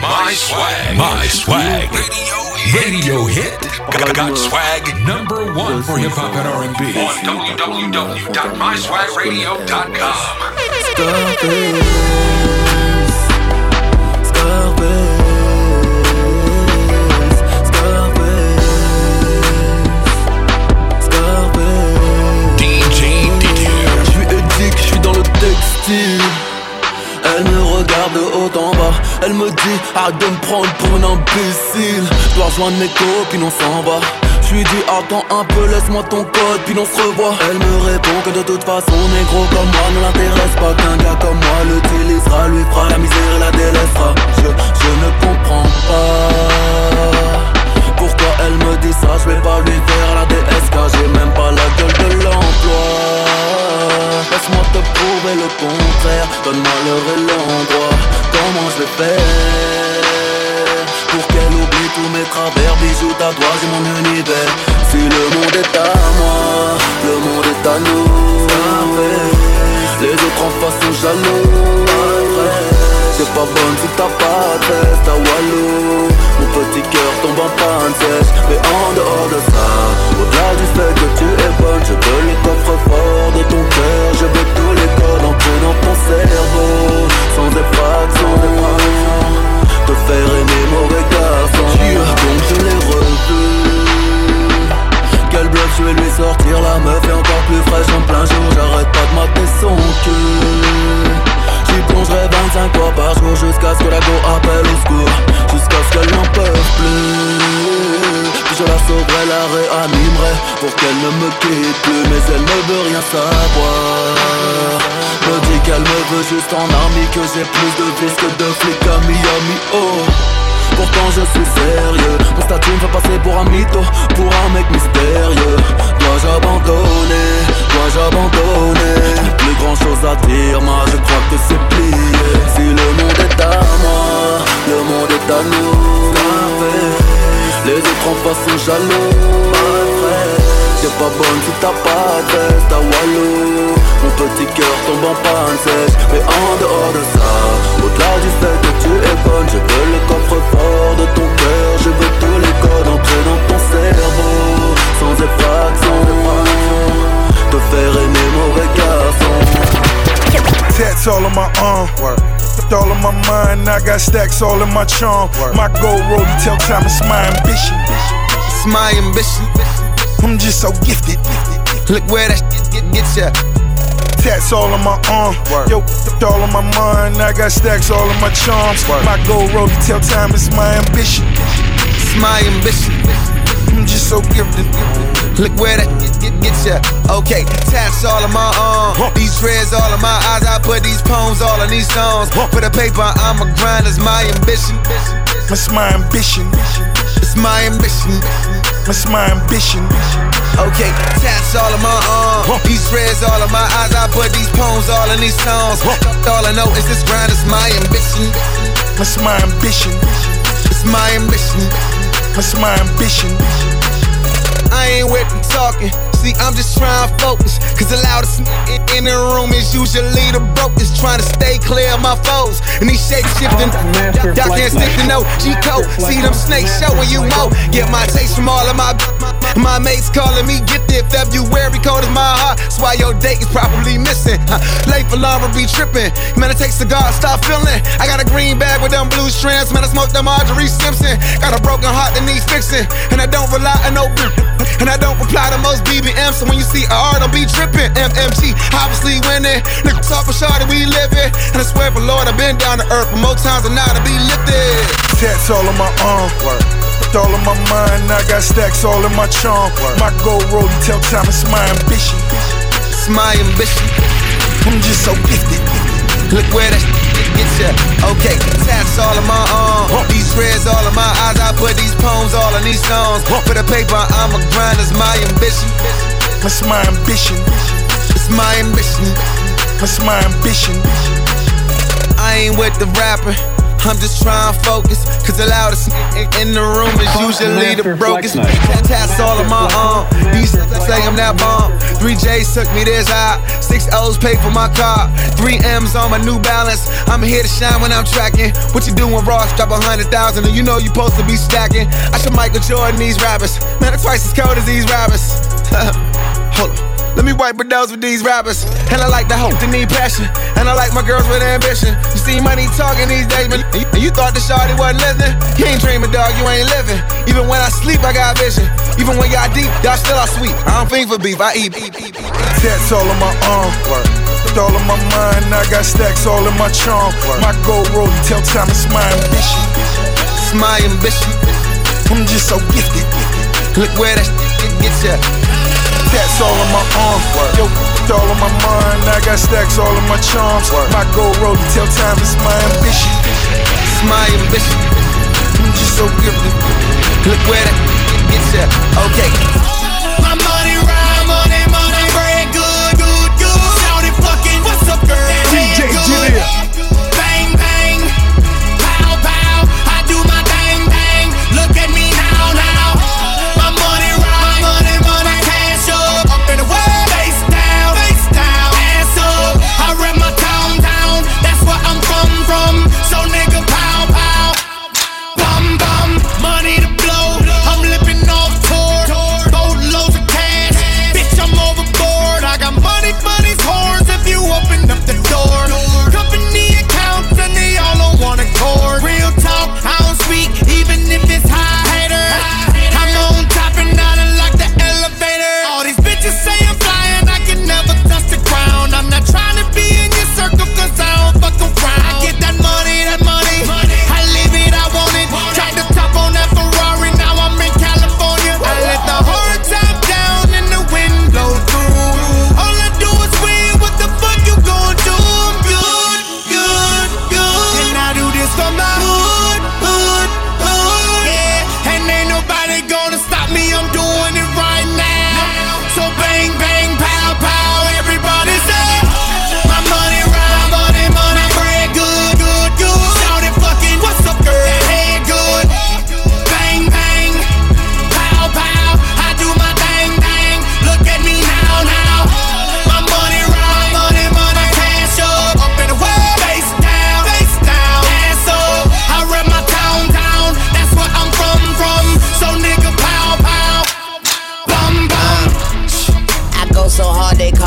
My swag. My swag. Radio hit. Got, got swag number one for hip hop and R&B on www.myswagradio.com. DJ Didier. Je suis éthique, je suis dans le textile. Elle me regarde de haut en bas. Elle me dit arrête de me prendre pour un imbécile. Je dois rejoindre mes copines, on s'en va. Je lui dis attends un peu, laisse-moi ton code, puis on se revoit. Elle me répond que de toute façon, négro comme moi ne l'intéresse pas. Qu'un gars comme moi l'utilisera, lui fera la misère et la délaissera. Je, je ne comprends pas. Elle me dit ça, je vais pas lui faire la DSK J'ai même pas la gueule de l'emploi. Laisse-moi te prouver le contraire Donne-moi l'heure et l'endroit. Comment je vais faire Pour qu'elle oublie tous mes travers? Bijoux, tatouages et mon univers. Si le monde est à moi Le monde est à nous. Les autres en face sont jaloux c'est pas bonne si t'as pas de test. À Walou Mon petit cœur tombe en panne sèche Mais en dehors de ça Au-delà du fait que tu es bonne Je veux le coffre-fort de ton cœur. Je veux tous les codes entrés dans ton cerveau. Sans effraction Te faire aimer mauvais garçon. Donc je l'ai revu quel bluff, je vais lui sortir la meuf. Est encore plus fraîche en plein jour J'arrête pas de mater son cul J'y plongerai 25 fois par jour Jusqu'à ce que la go appelle au secours. Jusqu'à ce qu'elle n'en peut plus. Puis je la sauverai, la réanimerai Pour qu'elle ne me quitte plus. Mais elle ne veut rien savoir. Me dit qu'elle me veut juste en army Que j'ai plus de vis que de flics à Miami. Oh. Pourtant je suis sérieux. Mon statut me fait passer pour un mytho Pour un mec mystérieux Dois-je abandonner Dois-je abandonner plus grand chose à dire Moi je crois que c'est plié. Si le monde est à moi Le monde est à nous. Les autres en face sont jaloux. T'es pas bonne si t'as pas de test à Walou Mon petit cœur tombe en panne sèche Mais en dehors de ça Au-delà du fait que tu es bonne Je veux le coffre-fort de ton cœur. Je veux tous les codes entrer dans ton cerveau Sans effraction Te faire aimer mauvais garçon Tats all on my arm. All on my mind, I got stacks all in my charm. My gold rollie tell time it's my ambition. It's my ambition. I'm just so gifted. Look where that shit get, get ya. Tats all on my arm. Yo, all on my mind, I got stacks all in my charms. My gold rollie tell time it's my ambition. It's my ambition. Just so gifted. Look where that get, get, get ya. Okay, tats all in my arm. These dreads all in my eyes. I put these poems all in these songs. For the paper, I'm a grind. It's my ambition. It's my ambition. It's my ambition. It's my ambition. Okay, tats all in my arm. These dreads all in my eyes. I put these poems all in these songs. All I know is this grind is my ambition. It's my ambition. It's my ambition. It's my ambition. I ain't with the talking. See, I'm just trying to focus. Cause the loudest in, in the room is usually the brokest. Trying to stay clear of my foes. And these shake shifting. Y'all can't stick to no G code. See them snakes showing you more. Get my taste from all of my my mates calling me gifted. February cold is my heart. That's why your date is probably missing. Huh. Late for Laura be tripping. Man, it takes cigar, stop feeling. I got a green bag with them blue strands. Man, I smoked them Marjorie Simpson. Got a broken heart that needs fixing. And I don't rely on no And I don't reply to most BBM. So when you see R, don't be tripping. MMG, obviously winning. Niggas talk for sure that we living. And I swear for Lord, I've been down to earth, but more times than not to be lifted. Tats all on my arm. All in my mind, I got stacks all in my charm. My gold rollie tell time it's my ambition. It's my ambition. I'm just so gifted. Look where that shit gets ya. Okay, tats all in my arm. These dreads all in my eyes. I put these poems all in these songs. For the paper, I'm a grind. It's my ambition. It's my ambition. It's my ambition. It's my ambition. I ain't with the rapping. I'm just trying to focus, cause the loudest in the room is usually the brokest. Tats all on my arm, these say I'm that bomb. Three J's took me this high, six O's paid for my car, three M's on my new balance. I'm here to shine when I'm tracking. What you doing, Ross? Drop a hundred thousand, and you know you supposed to be stacking. I should Michael Jordan these rappers, man, I'm twice as cold as these rappers. Hold on. Let me wipe those with these rappers. And I like the hope, they need passion. And I like my girls with ambition. You see money talking these days, but you, you thought the shawty wasn't listening. You ain't dreaming, dog, you ain't living. Even when I sleep, I got vision. Even when y'all deep, y'all still are sweet. I don't think for beef, I eat. Tats all on my arm. Work all in my mind, I got stacks all in my charm. My gold rollie tell time it's my ambition. It's my ambition. I'm just so gifted. Look where that shit gets ya. Tats all on my arms, Yo, all on my mind. I got stacks all in my charms. My gold rollie tell time it's my ambition. It's my ambition. I'm just so gifted. Look where that gets ya. Okay.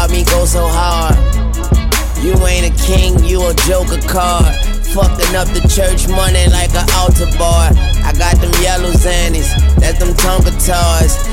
saw me go so hard. You ain't a king, you a joker card. Fucking up the church money like an altar boy. I got them yellow zannies, that's them tongue guitars.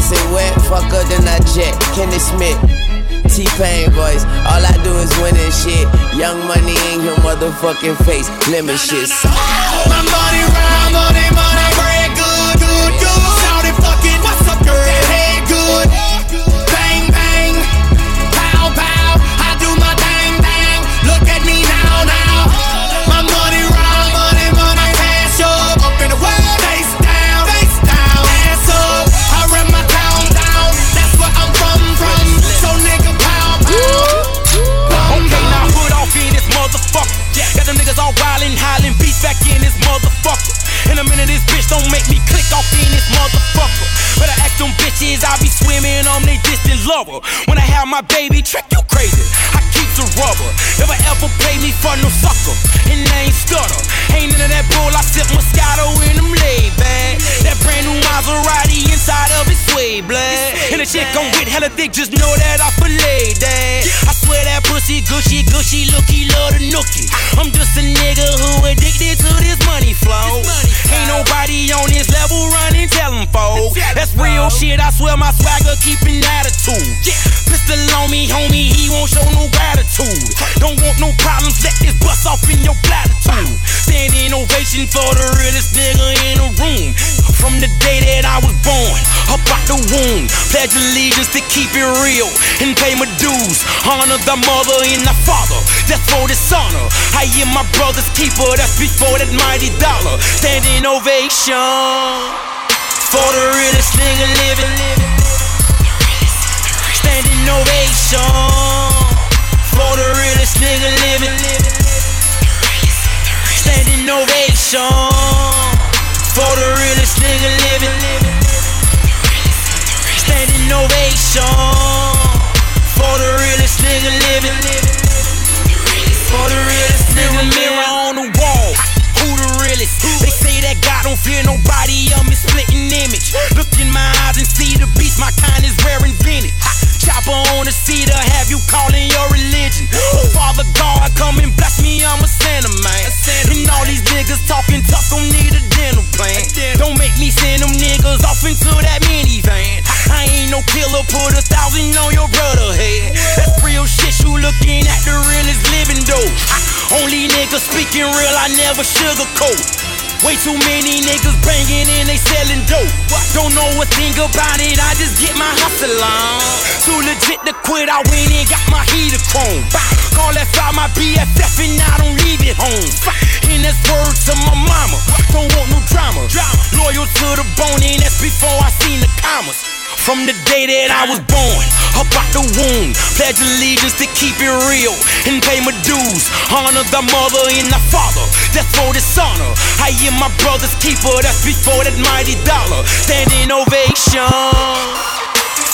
wet, fuck her then I jet. Kenny Smith. T-Pain voice, all I do is win and shit. Young money in your motherfucking face, lemon shit. My money round, money, money, don't make me click off in this motherfucker. Better ask them bitches, I be swimming on they distant lover. When I have my baby, trick you crazy. I keep the rubber. Never ever play me for no sucker. And I ain't stutter. Ain't none of that bull, I sip Moscato in them laid back. That brand new Maserati inside of it sway black. And the chick gon' get hella thick, just know that I fillet that. I swear that pussy gushy, gushy, looky, love the nookie. I'm just a nigga who nobody on this level running, tell them folks. That's real shit, I swear my swagger keeping attitude. Pistol on me, homie, he won't show no gratitude. Don't want no problems, let this bust off in your platitude. Standing ovation for the realest nigga in the room. From the day that I was born, up out the womb. Pledge allegiance to keep it real and pay my dues. Honor the mother and the father, that's for dishonor. I am my brother's keeper, that's before that mighty dollar. Standing ovation for the realest nigga living. Standing ovation for the realest nigga living. Standing ovation for the realest nigga living. Standing ovation for the realest nigga living. For the realest nigga mirror on the wall. Realest? They say that God don't fear nobody. I'm his splitting image. Look in my eyes and see the beast. My kind is rare invented. Chopper on the cedar, have you calling your religion? Oh, Father God, come and bless me, I'm a sinner, man. And all these niggas talking tough, don't need a dental plan. Don't make me send them niggas off into that minivan. I ain't no killer, put a thousand on your brother head. That's real shit, you looking at the realest living though. Only niggas speaking real, I never sugarcoat. Way too many niggas banging and they selling dope. Don't know a thing about it, I just get my hustle on. Too legit to quit, I went and got my heater chrome. Call that file my BFF and I don't leave it home. And that's word to my mama, don't want no drama. Loyal to the bone and that's before I seen the commas. From the day that I was born, up out the pledge allegiance to keep it real and pay my dues. Honor the mother and the father, that's for dishonor. I am my brother's keeper, that's before that mighty dollar. Standing ovation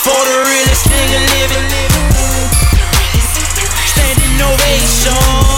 for the realest nigga living. Standing ovation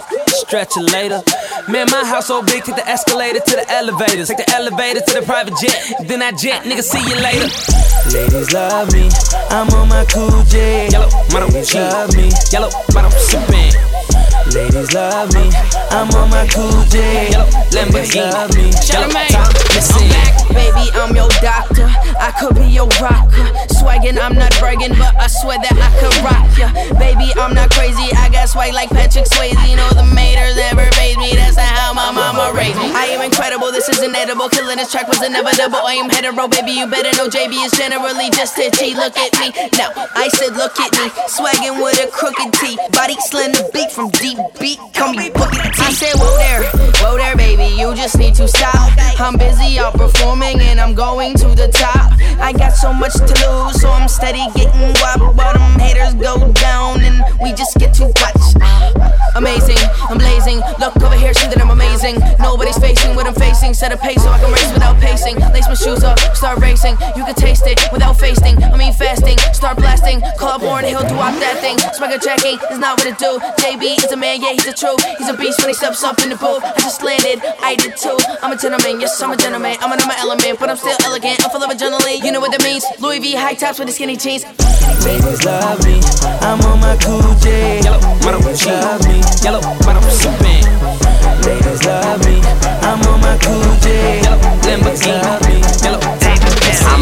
stretch it later. Man, my house so big, take the escalator to the elevators. Take the elevator to the private jet. Then I jet, nigga, see you later. Ladies love me, I'm on my cool jet. Yellow, Ladies love me, yellow, bottom sipping. Ladies love me, I'm on my cool J. Ladies love me, I'm back, baby, I'm your doctor. I could be your rocker. Swaggin', I'm not bragging, but I swear that I could rock ya. Baby, I'm not crazy. I got swag like Patrick Swayze. You know the maters never phase me. That's not how my mama raised me. I am incredible. This is inedible. Killing this track was inevitable. I am hetero, baby. You better know JB is generally just itchy. Look at me now. I said, look at me, swaggin' with a crooked T. Body slender, beat from deep beat. Call me Boogie T. I said, whoa there, whoa there, baby. You just need to stop. I'm busy out performing and I'm going to the top. I got so much to lose, so I'm steady getting wop. But them haters go down and we just get to watch. Amazing, I'm blazing. Look over here, see that I'm amazing. Nobody's facing what I'm facing. Set a pace so I can race without pacing. Lace my shoes up, start racing. You can taste it without fasting. I mean fasting, start blasting. Call up Warren Hill, do out that thing. Swagger checking is not what it do. JB is a man, yeah, he's a true. He's a beast when he steps up in the booth. I just landed, I did too. I'm a gentleman, yes, I'm a gentleman. I'm in my element, but I'm still elegant. I'm full of adrenaline, you know what that means. Louis V high tops with the skinny jeans. Ladies love me, I'm on my cool J. Yellow, Ladies love me, yellow, Ladies love me, I'm on my cool J. Yellow, Lamborghini, yellow.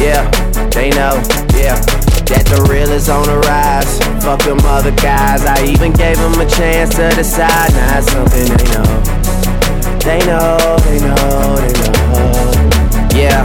Yeah, they know, yeah. That the real is on the rise. Fuck them other guys. I even gave them a chance to decide. Now it's something they know. They know, they know, they know. Yeah,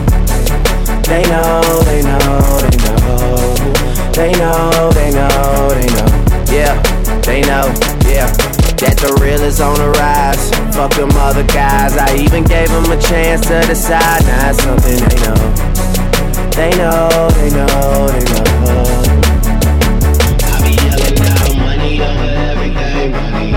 They know, they know, they know. They know, they know, they know. Yeah, they know, yeah. That the real is on the rise. Fuck them other guys. I even gave them a chance to decide. Now it's something they know. They know, they know, they know. I be yelling out money over everything. Money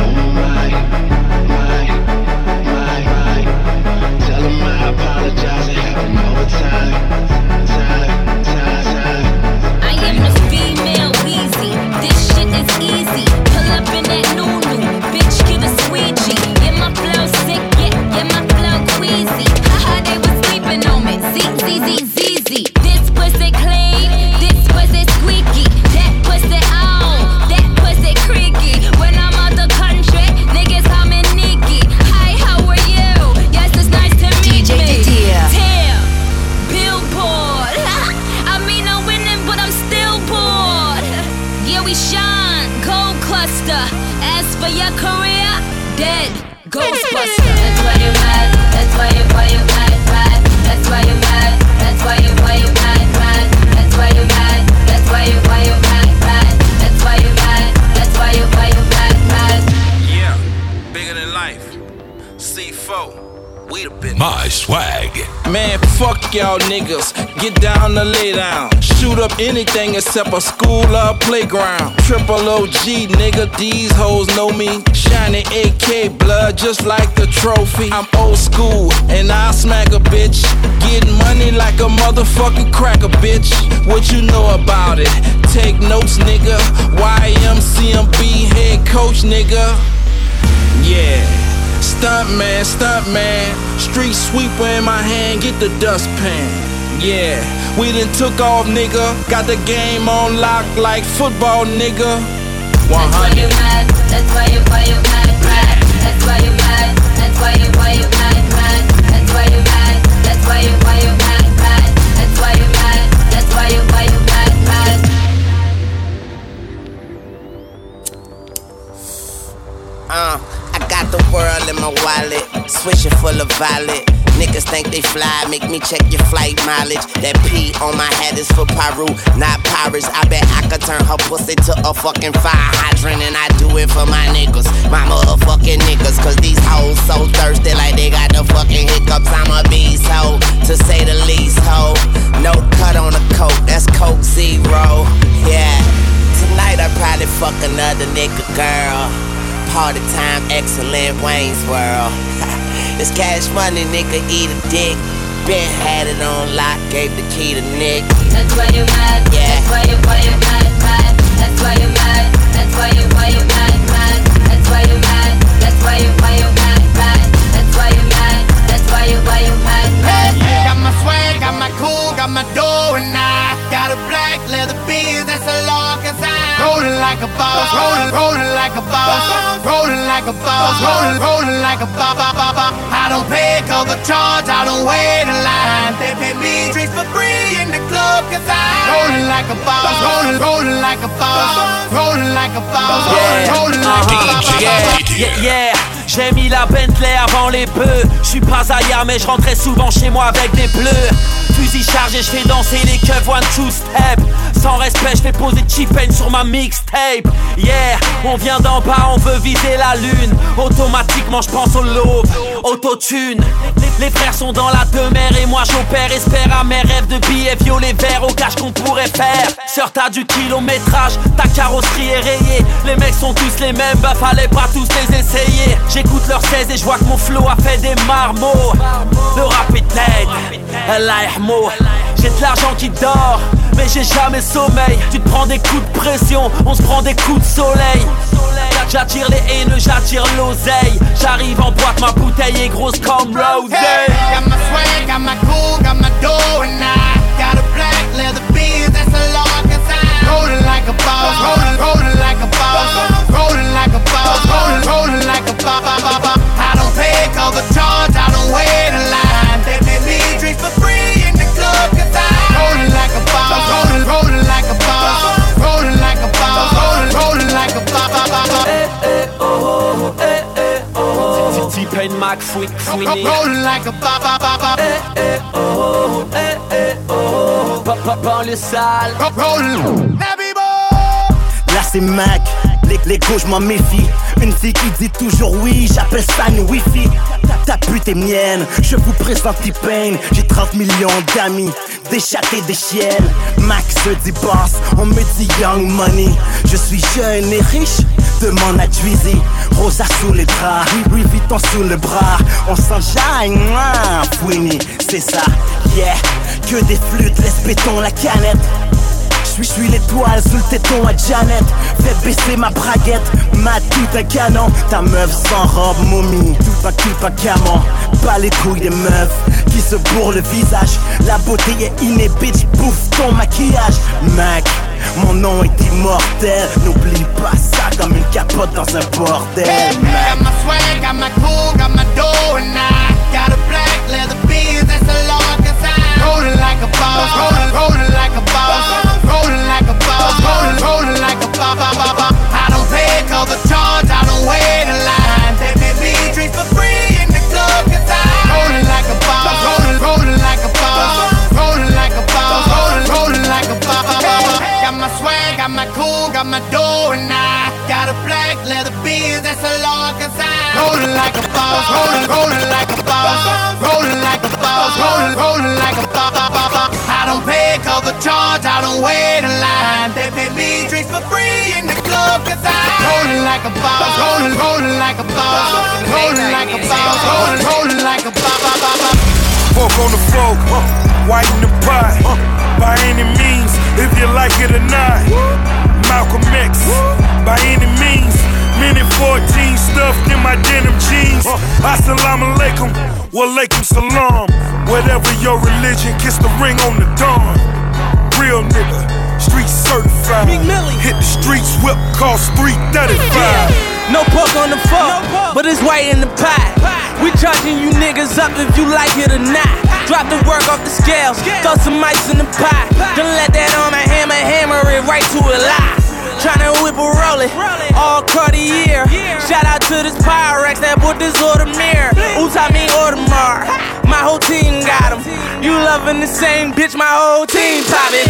on my mind. Mind, mind, mind. Tell them I apologize. It happened swag. Man, fuck y'all niggas. Get down to lay down. Shoot up anything except a school or playground. Triple OG, nigga, these hoes know me. Shiny AK blood just like the trophy. I'm old school and I smack a bitch. Getting money like a motherfucking cracker, bitch. What you know about it? Take notes, nigga. YMCMB head coach, nigga. Yeah. Stunt man, stunt man. Street sweeper in my hand, get the dustpan. Yeah, we done took off, nigga. Got the game on lock like football, nigga. 100. That's why you mad. That's why you why you mad, mad. That's why you mad. That's why you why you mad, mad. That's why you mad. That's why you why you mad, mad. World in my wallet, switching full of violet. Niggas think they fly, make me check your flight mileage. That P on my head is for Piru, not Paris. I bet I could turn her pussy to a fucking fire hydrant, and I do it for my niggas, my motherfucking niggas. Cause these hoes so thirsty, like they got the fucking hiccups. I'm a beast hoe, to say the least hoe. No cut on the coat, that's Coke Zero. Yeah, tonight I probably fuck another nigga girl party time, excellent Wayne's World. this cash money, nigga, eat a dick. Ben had it on lock, gave the key to Nick. That's why you mad. Yeah. That's why you like a boss. Rolling, rolling like a boss. Rolling like a boss. Rolling like a boss. Yeah, yeah. J'ai mis la Bentley avant les bœufs. J'suis pas ailleurs, mais je rentrais souvent chez moi avec des bleus. Fusil chargé, je fais danser les keufs one two step. Sans respect, je fais poser cheap sur ma mixtape. Yeah, on vient d'en bas, on veut viser la lune. Automatiquement, je pense au l'aube, autotune. Les frères sont dans la demeure et moi j'opère. Espère à mes rêves de billets violets verts au cash qu'on pourrait faire. Sœur, t'as du kilométrage, ta carrosserie est rayée. Les mecs sont tous les mêmes, bah fallait pas tous les essayer. J'écoute leurs 16 et je vois que mon flow a fait des marmots. Le rap est dead, J'ai de l'argent qui dort, mais j'ai jamais sommeil. Tu te prends des coups de pression, on se prend des coups de soleil. J'attire les haineux, j'attire l'oseille. J'arrive en boîte, ma bouteille est grosse comme Rose. Hey, got my swag, got my cool, got my dough, and I got a black leather beard that's a long time. Rolling like a boss, rolling, rolling like a boss, rolling like a boss, rolling, rolling like a boss. I don't pay cover charge, I don't wait in line. They pay me drinks for free in the club, cause I rolling like a boss, rolling, rolling like a boss, rolling like a boss, rolling, rolling like a boss. Eh, eh, oh, eh, eh, oh. T-Pain, Mac, Fouic, Fouini. Rolling like a boss. Eh, eh, oh, eh, eh, oh. Papa, banlieue sale. Rolling. Là c'est Mac, les, les gauches je m'en méfie Une fille qui dit toujours oui, j'appelle ça une wifi Ta pute est mienne, je vous présente T-Pain J'ai 30 millions d'amis, des des chiennes. Max dit boss, on me dit young money. Je suis jeune et riche, demande à Dweezy Rosa sous les oui oui Vuitton sous le bras. On s'enjaille, mouah, Fouini, c'est ça, yeah Que des flûtes, laisse béton la canette je suis l'étoile sous le téton à Janet. Fais baisser ma braguette, ma tout un canon. Ta meuf sans robe momie, tout pas pas camon Pas les couilles des meufs qui se bourrent le visage. La beauté est innée bitch, bouffe ton maquillage. Mac, mon nom est immortel. N'oublie pas ça comme une capote dans un bordel. Hey, cool, got got a black leather beard Rolling like a boss, rolling, rolling like a boss, rolling like a boss, rolling, rolling like a boss. I don't pay cover charge, I don't wait in line. They pay me drinks for free in the club, cause I rolling like a boss, rolling, rolling like a boss, rolling like a boss, rolling, rolling like a boss. Got my swag, got my cool, got my dough, and I got a black leather beard that's a long time. Rolling like a boss, rolling, rolling like a boss, like a boss, rolling, rolling like a boss. I don't pay cover charge, I don't wait in line. They pay me drinks for free in the club, cause I rolling like a boss, rolling, rolling like a boss, rolling like a boss, rolling, rolling like a boss. Fork on the fork, whiten the pot. By any means, if you like it or not. Malcolm X, by any means. Mini 14 stuffed in my denim jeans. Assalamu alaikum, walaikum salam. Whatever your religion, kiss the ring on the dawn. Real nigga, street certified. Hit the streets, whip cost 335. No pork on the fork, but it's white in the pie. We charging you niggas up if you like it or not. Drop the work off the scales, throw some ice in the pie. Don't let that on my hammer, hammer it right to a lie. Tryna whip a roll it, all Cartier. Shout out to this Pyrex that bought this Audemars. Uta me Audemars. My whole team got 'em. You loving the same bitch, my whole team poppin'.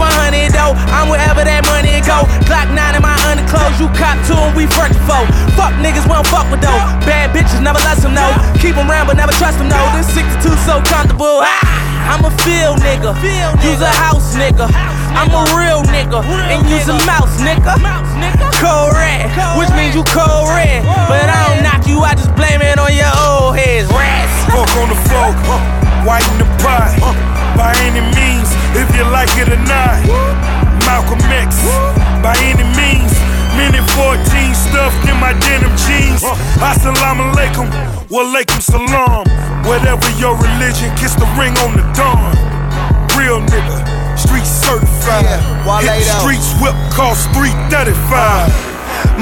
100 though, I'm wherever that money go. Glock 9 in my underclothes, you cop to 'em, we first for. Fuck niggas, we don't fuck with though. Bad bitches, never let them know. Keep 'em round, but never trust them though. This 62 so comfortable. Ah, I'm a field nigga, use a house nigga. I'm a real nigga, and use a mouse nigga. Cold red, which means you cold red. But I don't knock you, I just blame it on your old heads. Rats. Fork on the fork, whiten the pot. By any means, if you like it or not. Malcolm X, by any means. Mini 14 stuffed in my denim jeans. Assalamu alaikum, walaikum salam. Whatever your religion, kiss the ring on the dawn. Real nigga, street certified. Yeah, Hit the streets, whip cost 335.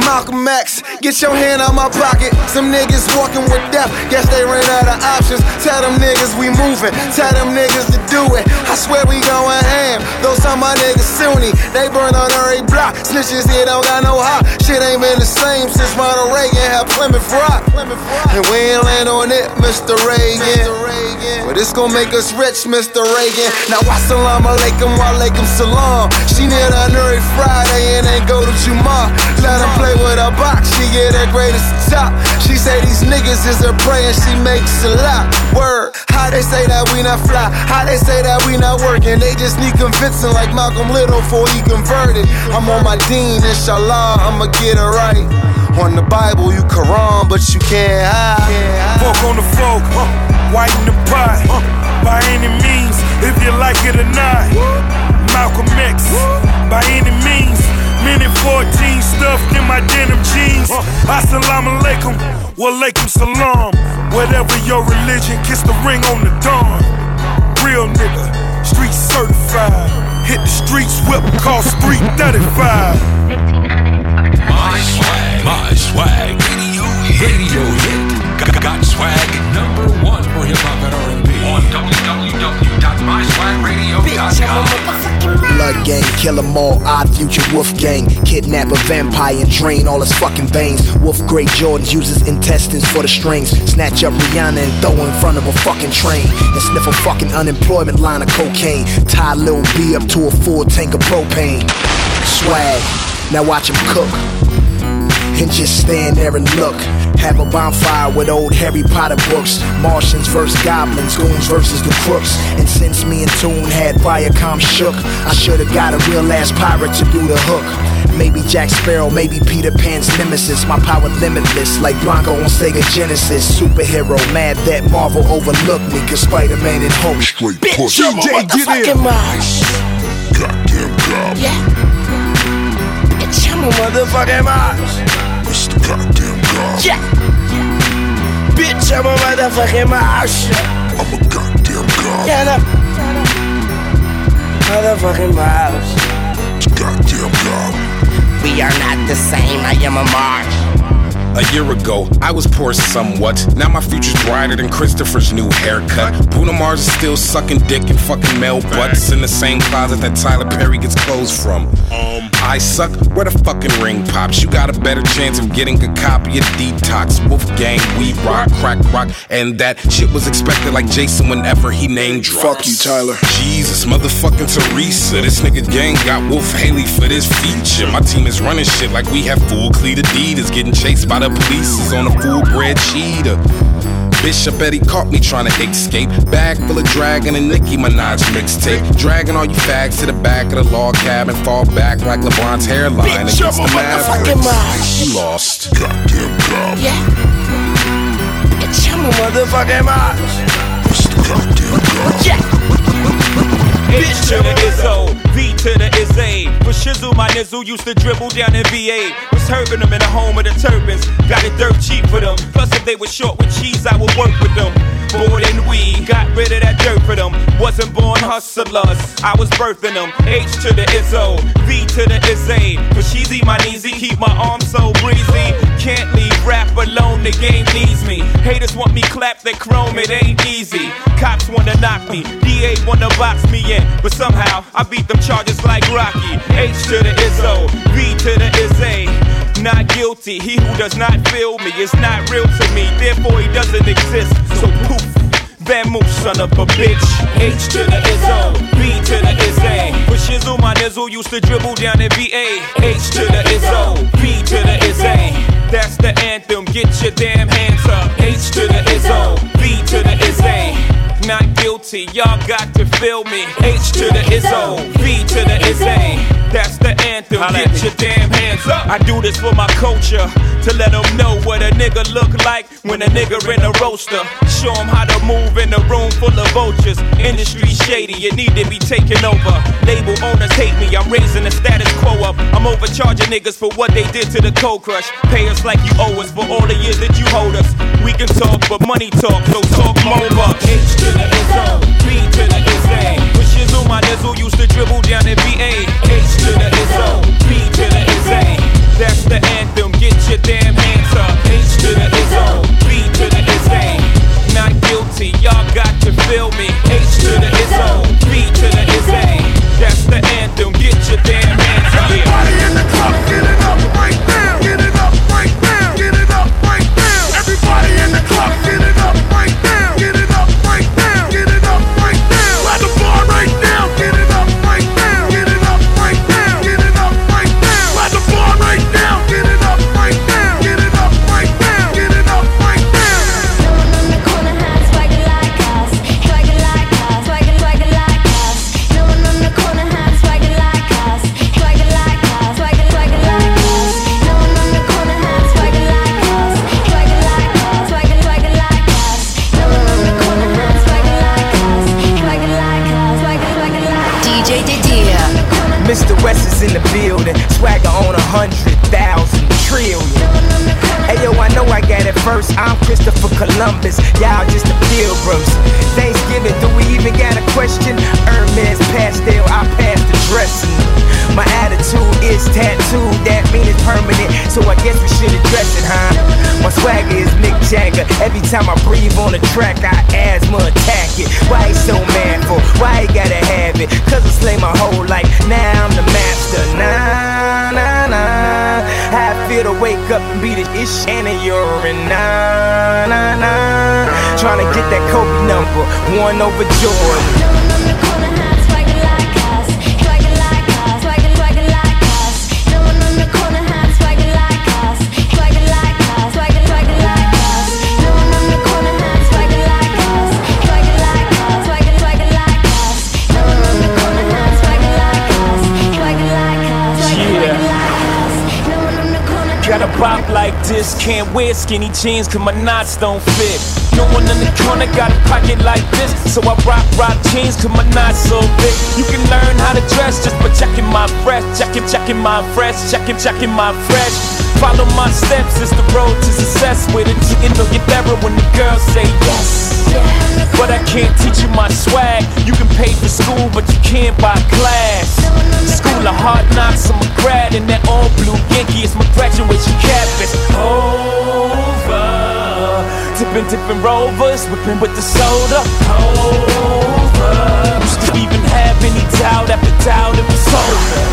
Malcolm X, get your hand out my pocket. Some niggas walking with death, guess they ran out of options. Tell them niggas we moving, tell them niggas to do it. I swear we going ham. Those some my niggas Sunni, they burn on every block. Snitches here don't got no hot. Shit ain't been the same since Ronald Reagan had Plymouth Rock. And we ain't land on it, Mr. Reagan. But it's gonna make us rich, Mr. Reagan. Now, salam alaikum, alaikum salam. She near the every Friday and ain't go to Juma. Let him play with her box, she get her greatest top. She say these niggas is her prey and she makes a lot. Word, how they say that we not fly? How they say that we not working? They just need convincing like Malcolm Little before he converted. I'm on my dean, inshallah, I'ma get it right. On the Bible, you Quran, but you can't hide. Fuck on the folk, white in the pot, by any means, if you like it or not. Malcolm X, by any means. Mini 14 stuffed in my denim jeans. Assalamu alaikum, walaikum salam. Whatever your religion, kiss the ring on the dawn. Real nigga, street certified. Hit the streets, whip cost 335. My swag, my swag. Radio, radio hit. Got, got swag number one for hip hop and R&B on. Blood gang, kill 'em all, odd future wolf gang. Kidnap a vampire and drain all his fucking veins. Wolf Grey Jordans uses intestines for the strings. Snatch up Rihanna and throw in front of a fucking train. And sniff a fucking unemployment line of cocaine. Tie Lil B up to a full tank of propane. Swag, now watch him cook. And just stand there and look. Have a bonfire with old Harry Potter books. Martians versus goblins, goons versus the crooks. And since me and Toon had Viacom shook, I should've got a real ass pirate to do the hook. Maybe Jack Sparrow, maybe Peter Pan's nemesis. My power limitless, like Blanka on Sega Genesis. Superhero, mad that Marvel overlooked me, cause Spider Man and Hulk straight push. DJ, get in. Mars. Goddamn God. Yeah. It's your motherfucking Mars. Mr. Goddamn God. Yeah. Bitch, I'm a motherfucking Mars. I'm a goddamn God. Yeah, no. Motherfucking Mars. Goddamn God. We are not the same, I am a Mars. A year ago, I was poor somewhat. Now my future's brighter than Christopher's new haircut. Bruno Mars is still sucking dick and fucking male butts in the same closet that Tyler Perry gets clothes from. Um, I suck where the fucking ring pops. You got a better chance of getting a copy of Detox, Wolfgang, We Rock, Crack Rock, and that shit was expected like Jason whenever he named drops. Fuck you, Tyler. Jesus, motherfucking Teresa. This nigga gang got Wolf Haley for this feature. My team is running shit like we have full cleat Adidas, getting chased by the police is on a full bred cheetah. Bishop Eddie caught me trying to escape. Bag full of dragon and Nicki Minaj mixtape. Dragging all you fags to the back of the log cabin. Fall back like LeBron's hairline Bitch, against I'm the a motherfucking Mavericks. You lost. Goddamn God. Yeah. It's your motherfucking Mars. Mr. Goddamn God. Yeah. H to the Izzo, V to the Izzy. For Shizzle, my nizzle used to dribble down in VA. Was herbing them in the home of the turbans. Got it dirt cheap for them. Plus, if they were short with cheese, I would work with them. Bored and we got rid of that dirt for them. Wasn't born hustlers, I was birthing them. H to the Izzo, V to the Izzy. Sheezy, my kneesy, keep my arms so breezy. Can't leave rap alone, the game needs me. Haters want me clap that chrome, it ain't easy. Cops wanna knock me, DA wanna box me in. But somehow, I beat them charges like Rocky. H to the Izzo, V to the Izzy. Not guilty, he who does not feel me is not real to me, therefore he doesn't exist. So poof, Van move, son of a bitch. H to the Izzo, B to the Izzy. For Shizzle, my nizzle used to dribble down in VA. H to the Izzo, B to the Izzy. That's the anthem, get your damn hands up. H to the Izzo, B to the Izzy. Not guilty, y'all got to feel me. H to the Izzo, B to the Izzy. That's the anthem, get your damn hands up. I do this for my culture, to let them know what a nigga look like when a nigga in a roaster. Show them how to move in a room full of vultures. Industry shady, you need to be taken over. Label owners hate me, I'm raising the status quo up. I'm overcharging niggas for what they did to the cold crush. Pay us like you owe us for all the years that you hold us. We can talk, but money talk, so talk more bucks. H to the Izzo, B to the Izzy. With Shizzle, my nizzle used to dribble down in VA. H to the Izzo, B to the. That's the anthem. Get your damn hands up. H to the Izzo, B to the. Not guilty, y'all got to feel me. Hundred thousand trillion. Hey yo, I know I got it first. I'm Christopher Columbus. Y'all just the pilgrims. Thanksgiving, do we even got a question? Hermes pastel, I passed the dressing. My attitude is tattooed, that mean it's permanent. So I guess we should address it, huh? My swagger is Mick Jagger. Every time I breathe on the track, I asthma attack it. Why he so manful? Why he gotta have it? Cause I slay my whole life. Now wake up and be the ish and a urine. Nah, nah, nah. Trying to get that Kobe number, one over Jordan. Like can't wear skinny jeans cause my knots don't fit. No one in the corner got a pocket like this, so I rock rock jeans cause my knots so big. You can learn how to dress just by checking my fresh, checking, checking my fresh, checking, checking my fresh. Follow my steps, it's the road to success with it. You know you're there when the girls say yes. But I can't teach you my swag. You can pay for school, but you can't buy class. School of hard knocks, I'm a grad, and that all blue Yankee is my graduation cap. It's over. Tipping, tipping rovers, whipping with the soda. Over. Used to even have any doubt after doubt, it was over.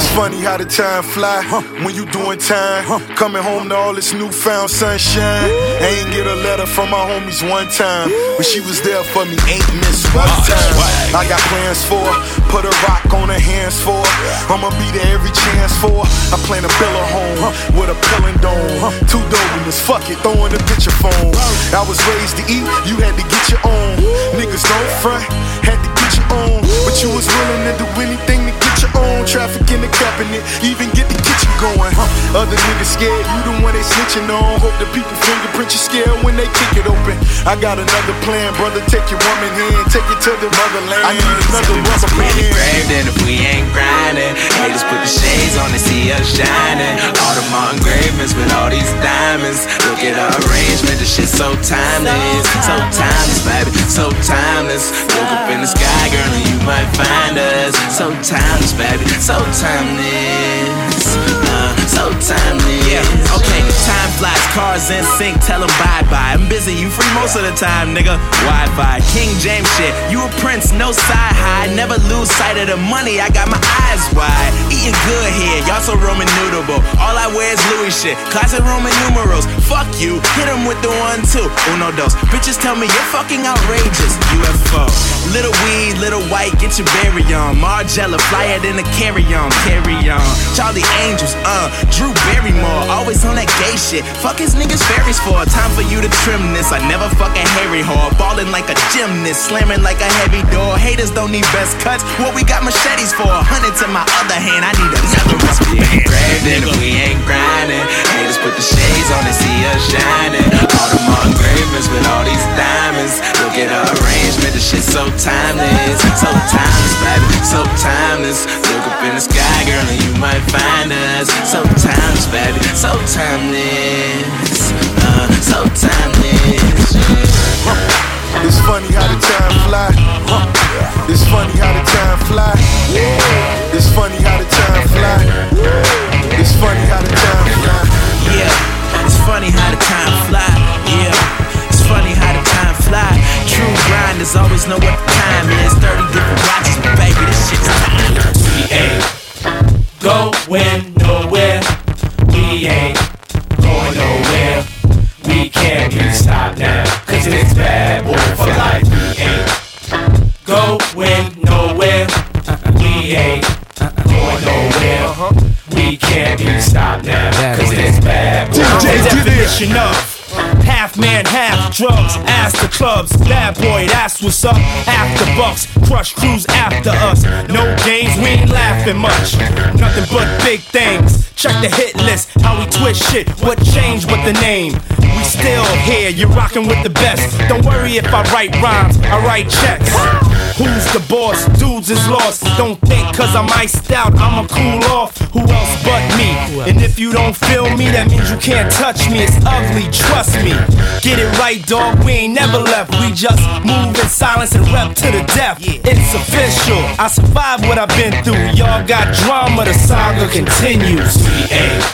It's funny how the time fly when you doing time. Coming home to all this newfound sunshine. I ain't get a letter from my homies one time, but she was there for me, ain't miss one time. I got plans for her, put a rock on her hands for her. I'ma be there every chance for her. I plan a a home with a pillin' dome. Two dopeness, fuck it, throwing a picture phone. I was raised to eat, you had to get your own. Niggas don't front, had to get your own. But you was willing to do anything your own. Traffic in the cabinet, even get the kitchen going. Huh. Other niggas scared, you the one they snitching on. Hope the people fingerprint you scared when they kick it open. I got another plan, brother. Take your woman hand, take it to the motherland. I need another rubber band. Engraved and if we ain't grinding, haters put the shades on and see us shining. All the more engravements with all these diamonds. Look at our arrangement, the shit so timeless, so timeless, baby, so timeless. Look up in the sky, girl, and you might find us. So timeless, baby, so timeless, uh, so timeless. Yeah, okay, time flies, cars in sync, tell them bye bye. I'm busy, you free most of the time, nigga. Wi Fi, King James shit. You a prince, no side high. Never lose sight of the money, I got my eyes wide. Eating good here, y'all so Roman noodleable. All I wear is Louis shit, classic Roman numerals. Fuck you, hit him with the one, two. Uno dos. Bitches tell me you're fucking outrageous. UFO. Little weed, little white, get your berry on. Margiela, flyer than a carry on, carry on. Charlie Angels, uh, Drew Barrymore, always on that gay shit. Fuck his niggas fairies for. Time for you to trim this. I never fucking Harry whore. Ballin' like a gymnast, slamming like a heavy door. Haters don't need best cuts. What we got machetes for? A Hundred to my other hand, I need another. Engraved if we ain't grinding, haters put the shades on and see us shining. So timeless, so timeless, baby, so timeless. Look up in the sky, girl, and you might find us. So timeless, baby, so timeless, uh, so timeless. Yeah. It's funny how the time fly. It's funny how the always know what the time is. 30 different watches, but baby, this shit's time. We ain't going nowhere. We ain't going nowhere. We can't be stopped now. Cause it's bad boy for life. We ain't going nowhere. We ain't going nowhere. We can't be stopped now. Cause it's bad boy. DJ, do this. The clubs, bad boy, that's what's up. After bucks, crush crews after us. No games, we ain't laughing much. Nothing but big things. Check the hit list, how we twist shit. What changed with the name? We still here, you're rocking with the best. Don't worry if I write rhymes, I write checks. Who's the boss? Dudes is lost. Don't think cause I'm iced out, I'ma cool off. Who else but me? And if you don't feel me, that means you can't touch me. It's ugly, trust me. Get it right, dog. We ain't never mm-hmm. left. We just move in silence and rep to the death. It's official. I survived what I've been through. Y'all got drama, the saga continues. We ain't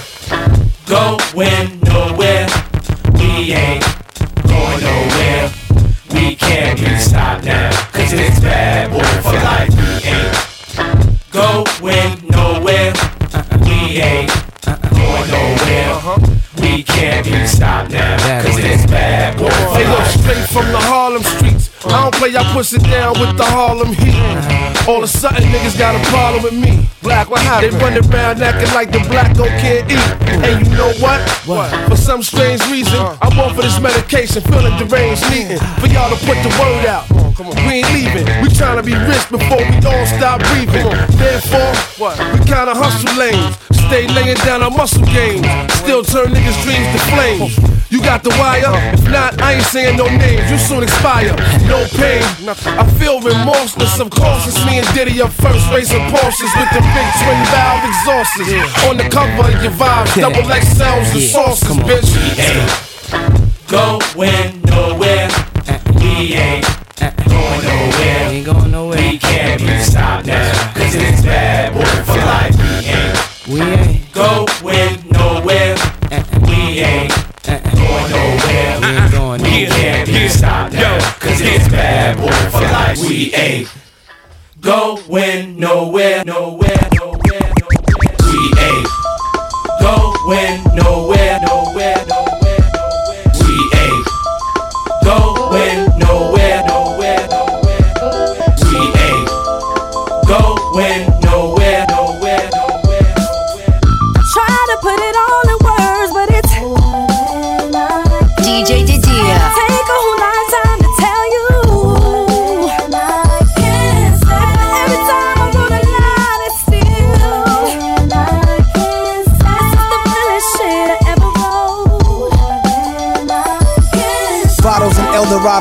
going nowhere. We ain't going nowhere. We can't be stopped now. Cause it's bad boy for life. Don't play, I push it down with the Harlem heat. All of a sudden, niggas got a problem with me. Black, what happened? They run around acting like the black don't can't eat. And you know what? What? For some strange reason, uh-huh. I'm on for this medication, feeling deranged, needing for y'all to put the word out. We ain't leaving. We trying to be rich before we all stop breathing. Therefore, what? We kinda hustle lanes. Stay laying down our muscle games. Still turn niggas' dreams to flames. You got the wire? If not, I ain't saying no names. You soon expire. No pain. I feel remorseless. Of course, it's me and Diddy up first, racing Porsches with the big twin valve exhausts. On the cover of your vibes, double XLs and sauces, bitch. We ain't going nowhere. Ain't going nowhere. We can't be stopped now. Cause it's bad boy for life. We ain't We ain't going nowhere. We ain't going nowhere. we ain't going We can't stopped now. Cause it's bad boy for life. We ain't going nowhere. Nowhere, nowhere, nowhere. We ain't going nowhere. Nowhere, nowhere,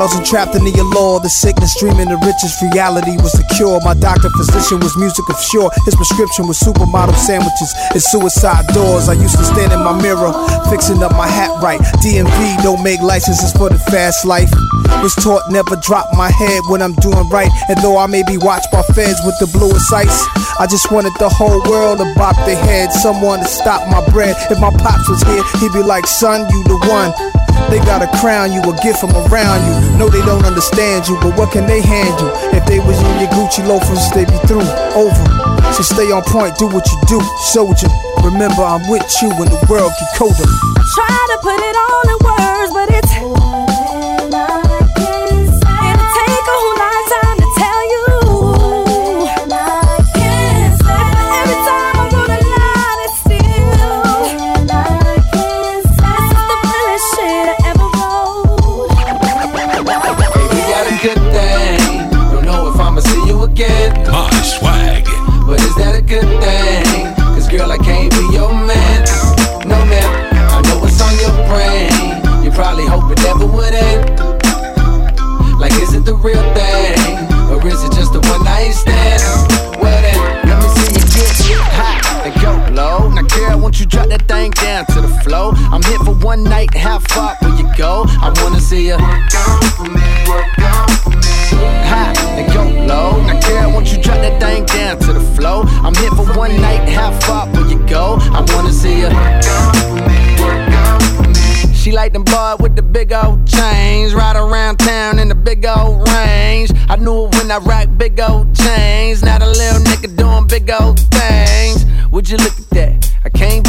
and Eldorados and trapped in the allure. The sickness dreaming the richest reality was the cure. My doctor physician was music of sure. His prescription was supermodel sandwiches and suicide doors. I used to stand in my mirror, fixing up my hat right. DMV don't make licenses for the fast life. Was taught never drop my head when I'm doing right. And though I may be watched by feds with the bluest ice, I just wanted the whole world to bop their head. Someone to stop my bread. If my pops was here, he'd be like, son, you the one. They gotta crown you, a gift from around you. No, they don't understand you, but what can they hand you? If they was in your Gucci loafers, they'd be through, over. So stay on point, do what you do, soldier. Remember, I'm with you when the world get colder. Try to put it all night, have fun when you go. I wanna see you. Work out for me, work out for me. High and go low. Now, girl, won't you drop that thing down to the flow? I'm here for one night, have fun when you go. I wanna see you. Work out for me, work out for me. She like them boy with the big old chains, ride around town in the big old range. I knew it when I rock big old chains. Now the little nigga doing big old things. Would you look at that?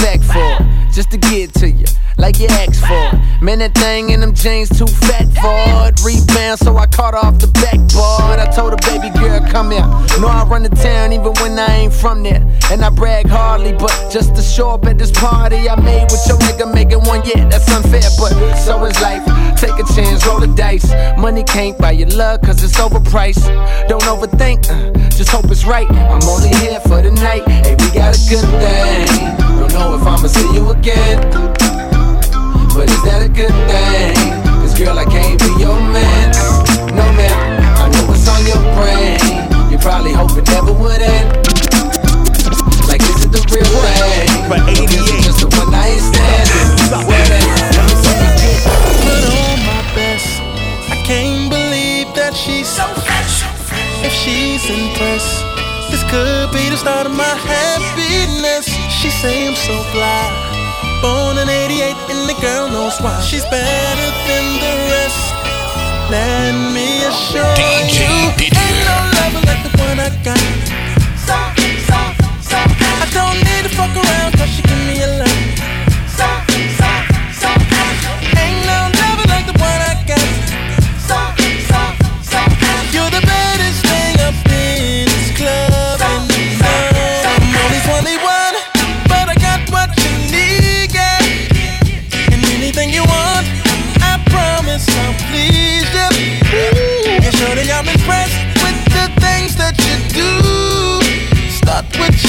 Back for just to get to you, like you asked for. Man, that thing in them jeans too fat for it. Rebound, so I caught off the backboard. I told her, baby girl, come here. Know I run the town even when I ain't from there. And I brag hardly, but just to show up at this party I made with your nigga making one, yeah, that's unfair, but so is life. Take a chance, roll the dice. Money can't buy your love, cause it's overpriced. Don't overthink, uh, just hope it's right. I'm only here for the night. Hey, we got a good thing. Don't know if I'ma see you again. But is that a good thing? Cause girl, I can't be your man. No man, I know what's on your brain. You probably hope it never would end. Like this is the real thing. But 88. This is just a one night stand. Put on my best. I can't believe that she's so fresh. If she's impressed, this could be the start of my happiness. She say I'm so fly. Born in 88 and the girl knows why. She's better than the rest. Let me assure you, ain't no lover like the one I got. I don't need to fuck around 'cause she give me a lot.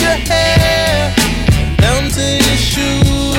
Your hair, down to your shoes.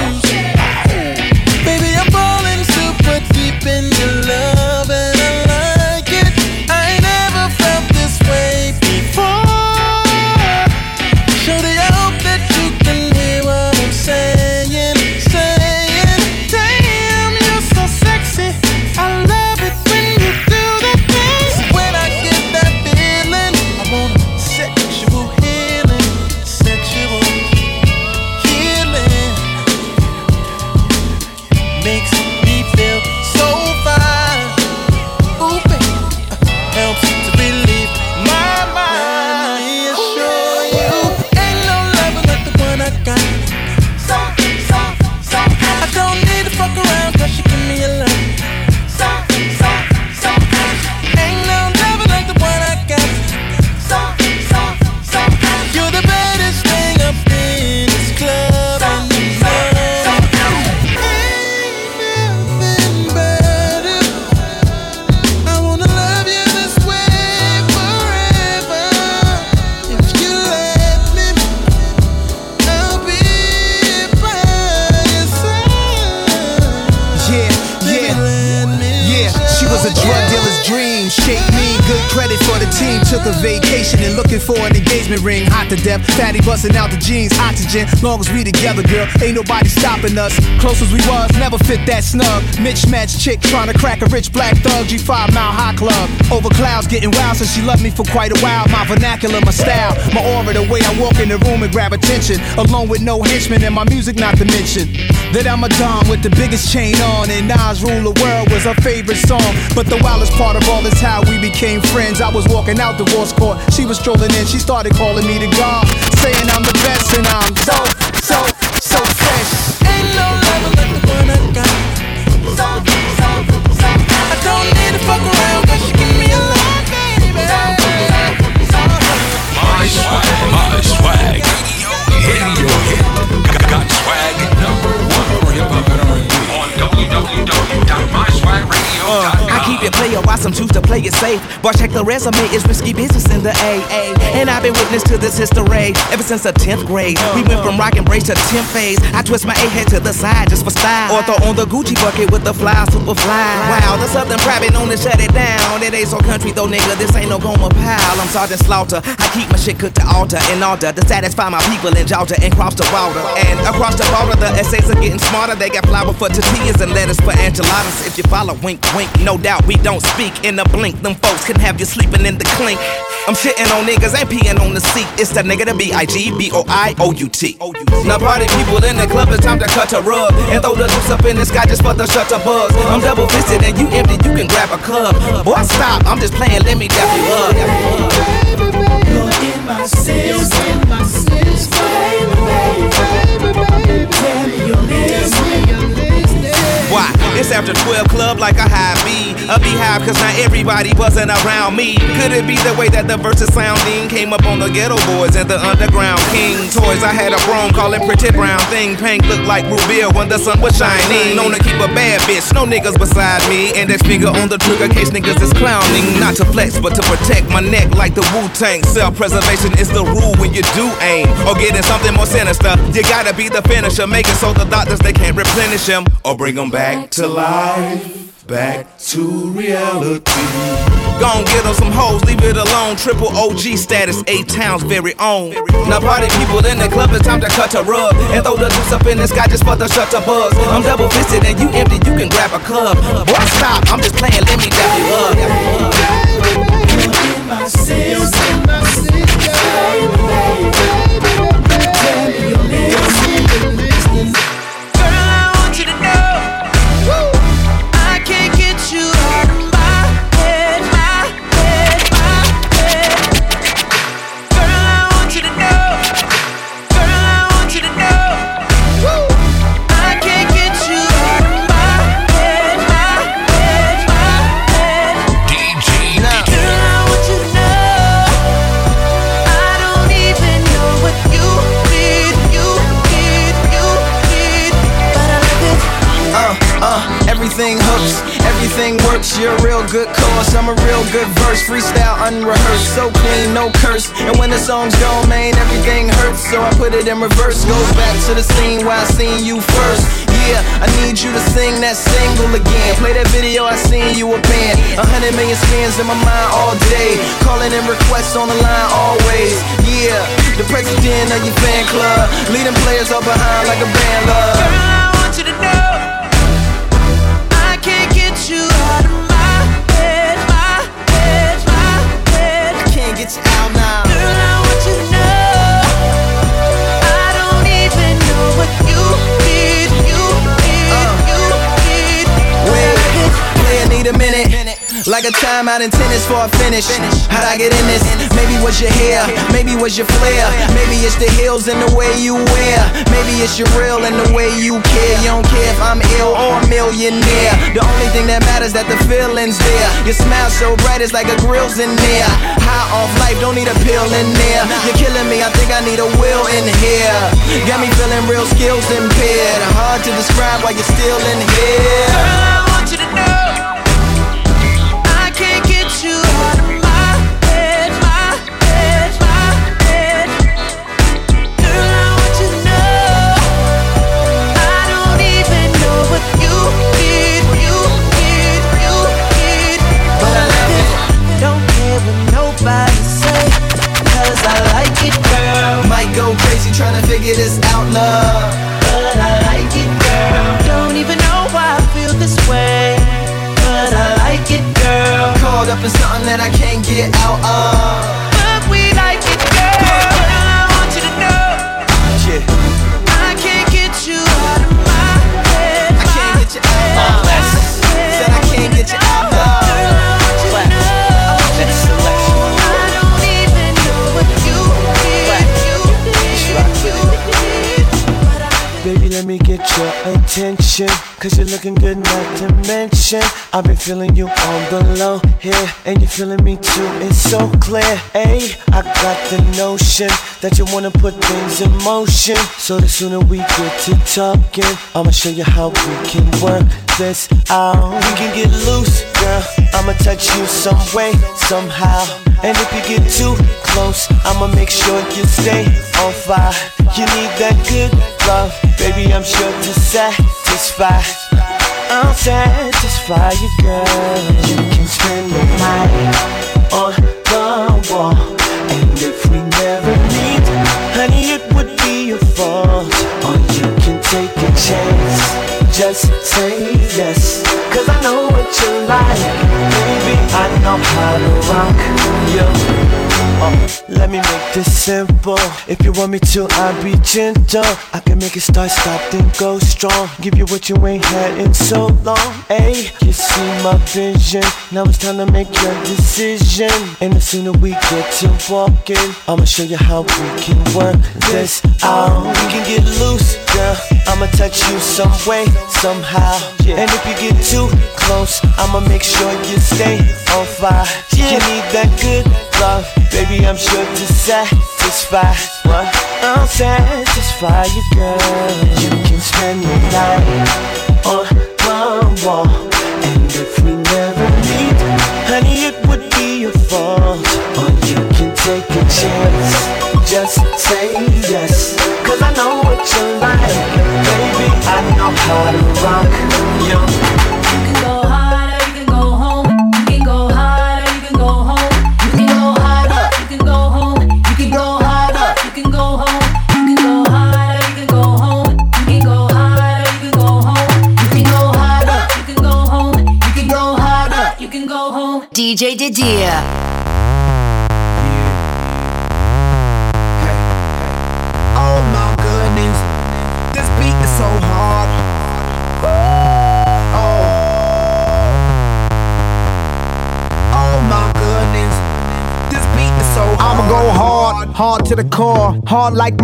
Long as we together, girl. Ain't nobody stopping us. Close as we was, never fit that snug. Mitch Mismatched chick trying to crack a rich black thug. G5 Mile High Club. Over clouds getting wild since she loved me for quite a while. My vernacular, my style, my aura, the way I walk in the room and grab attention. Alone with no henchmen and my music not to mention. That I'm a Don with the biggest chain on. And Nas Rule the World was her favorite song. But the wildest part of all is how we became friends. I was walking out divorce court. She was strolling in. She started calling me the God. Saying I'm the best and I'm so, play it safe. Boy, check the resume, it's risky business in the AA. And I've been witness to this history ever since the 10th grade. We went from rock and brace to 10th phase. I twist my A head to the side just for style. Or throw on the Gucci bucket with the fly, super fly. Wow, the Southern private known to shut it down. It ain't so country though, nigga. This ain't no Gomer Pyle. I'm Sergeant Slaughter. I keep my shit cooked to altar in order to satisfy my people in Georgia and cross the water. And across the border, the essays are getting smarter. They got flour for tortillas and lettuce for enchiladas. If you follow, wink, wink. No doubt we don't speak in a blink. Them folks can have you sleeping in the clink. I'm shitting on niggas, ain't peeing on the seat. It's the nigga, the B-I-G, B-O-I-O-U-T. Now party people in the club, it's time to cut a rug. And throw the loose up in the sky just for the shutter buzz. I'm double fisted and you empty, you can grab a club. Boy, stop, I'm just playing, let me dap you up. You're in my system, my system, baby, It's after 12 club like a high B. A beehive cause not everybody wasn't around me. Could it be the way that the verses sounding came up on the Geto Boys and the underground king toys? I had a broom call it pretty brown thing. Pink looked like Rubia when the sun was shining. Known to keep a bad bitch, no niggas beside me. and Index finger on the trigger case niggas is clowning. Not to flex, but to protect my neck like the Wu Tang. Self preservation is the rule when you do aim. Or getting something more sinister. You gotta be the finisher. Make it so the doctors they can't replenish him or bring him back to life. Back to reality. Gon' get on some hoes, leave it alone. Triple OG status, eight towns very own. Now party people in the club, it's time to cut a rug and throw the juice up in the sky just for the shutter buzz. I'm double fisted and you empty, you can grab a club. Boy, stop, I'm just playing, let me dap you up. My real good cause. I'm a real good verse. Freestyle unrehearsed, so clean, no curse. And when the songs go, man, everything hurts. So I put it in reverse. Go back to the scene where I seen you first. Yeah, I need you to sing that single again. Play that video, I seen you a band. A hundred million spins in my mind all day. Calling in requests on the line always. Yeah, the president of your fan club. Leading players all behind like a band love. Girl, I want you to know I can't get you out of my get you out now. Girl, I want you to know I don't even know what you need, you need, uh. you need. Wait, player need a minute. Like a timeout in tennis for a finish. How'd I get in this? Maybe was your hair, maybe was your flair. Maybe it's the heels and the way you wear. Maybe it's your real and the way you care. You don't care if I'm ill or a millionaire. The only thing that matters that the feeling's there. Your smile so bright, it's like a grill's in there. High off life, don't need a pill in there. You're killing me, I think I need a will in here. Got me feeling real skills impaired. Hard to describe why you're still in here. Trying to figure this out, love. Up in something that I can't get out of. Me get your attention. Cause you're looking good, not to mention. I've been feeling you on the low here, and you're feeling me too. It's so clear, ayy. I got the notion that you wanna put things in motion. So the sooner we get to talking, I'ma show you how we can work this out. We can get loose, girl. I'ma touch you some way, somehow. And if you get too close, I'ma make sure you stay on fire. You need that good love, baby. I'm sure to satisfy. I'll satisfy you, girl. You can spend the night on the wall, and if we never meet, honey, it would be your fault. Or you can take a chance. Just say yes, cause I know what you like. Baby, I know how to rock you. Uh, let me make this simple. If you want me to, I'll be gentle. I can make it start, stop, then go strong. Give you what you ain't had in so long. Hey, you see my vision. Now it's time to make your decision. And the sooner we get to walking, I'ma show you how we can work this out. We can get loose, girl. I'ma touch you some way, somehow. And if you get too close, I'ma make sure you stay on fire. You need that good love, baby. I'm sure to satisfy. What? I'll satisfy you, girl. You can spend your night on my wall, and if we never meet, honey, it would be your fault. Or you can take a chance. Just say yes, cause I know what you like, baby. I know how to rock you. So hard. Oh my goodness. This beat is so hard. Oh. Oh I'ma go hard, hard to the core, hard like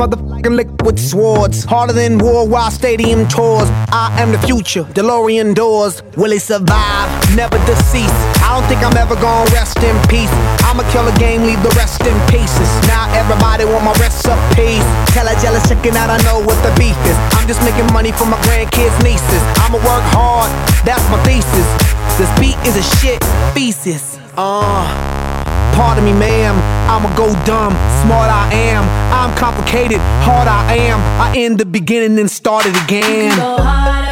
motherfucking liquid swords, harder than worldwide stadium tours. I am the future, DeLorean doors. Will he survive? Never deceased. I don't think I'm ever gonna rest in peace. I'ma kill a game, leave the rest in pieces. Now everybody want my recipes. Tell a jealous chicken out I know what the beef is. I'm just making money for my grandkids, nieces. I'ma work hard, that's my thesis. This beat is a shit thesis. Uh. Pardon me, ma'am. I'ma go dumb. Smart I am. I'm complicated. Hard I am. I end the beginning and start it again.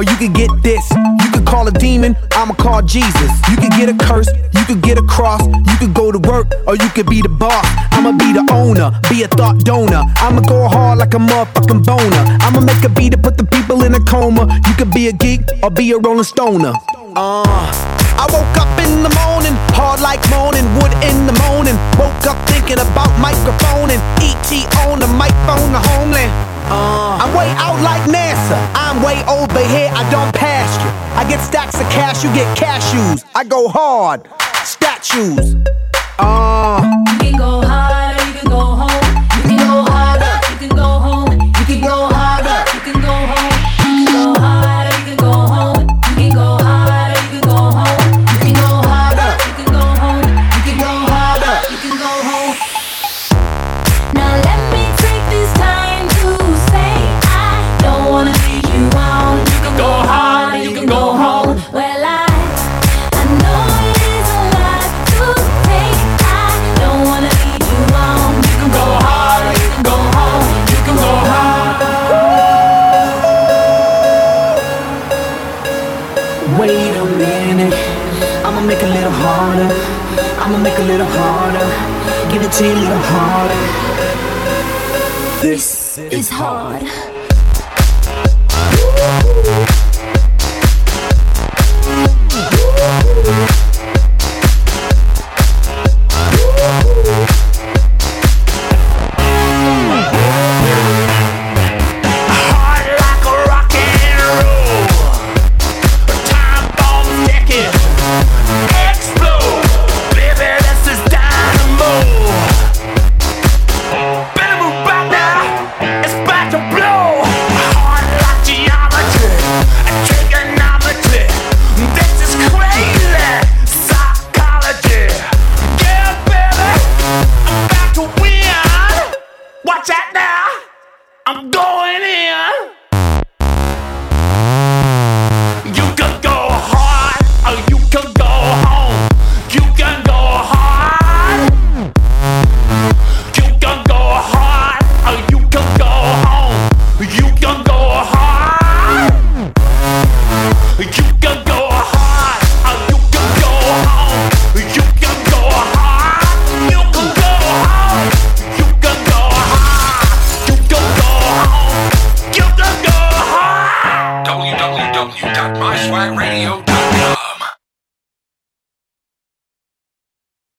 Or you could get this. You could call a demon, I'ma call Jesus. You could get a curse, you could get a cross. You could go to work, or you could be the boss. I'ma be the owner, be a thought donor. I'ma go hard like a motherfucking boner. I'ma make a beat to put the people in a coma. You could be a geek, or be a rolling stoner. Uh, I woke up in the morning, hard like moaning, wood in the morning. Woke up thinking about microphone and ET on the microphone, the homeland. Uh, I'm way out like NASA. I'm way over here. I don't pass you. I get stacks of cash. You get cashews. I go hard. Statues. Uh, You can go harder, you can go home.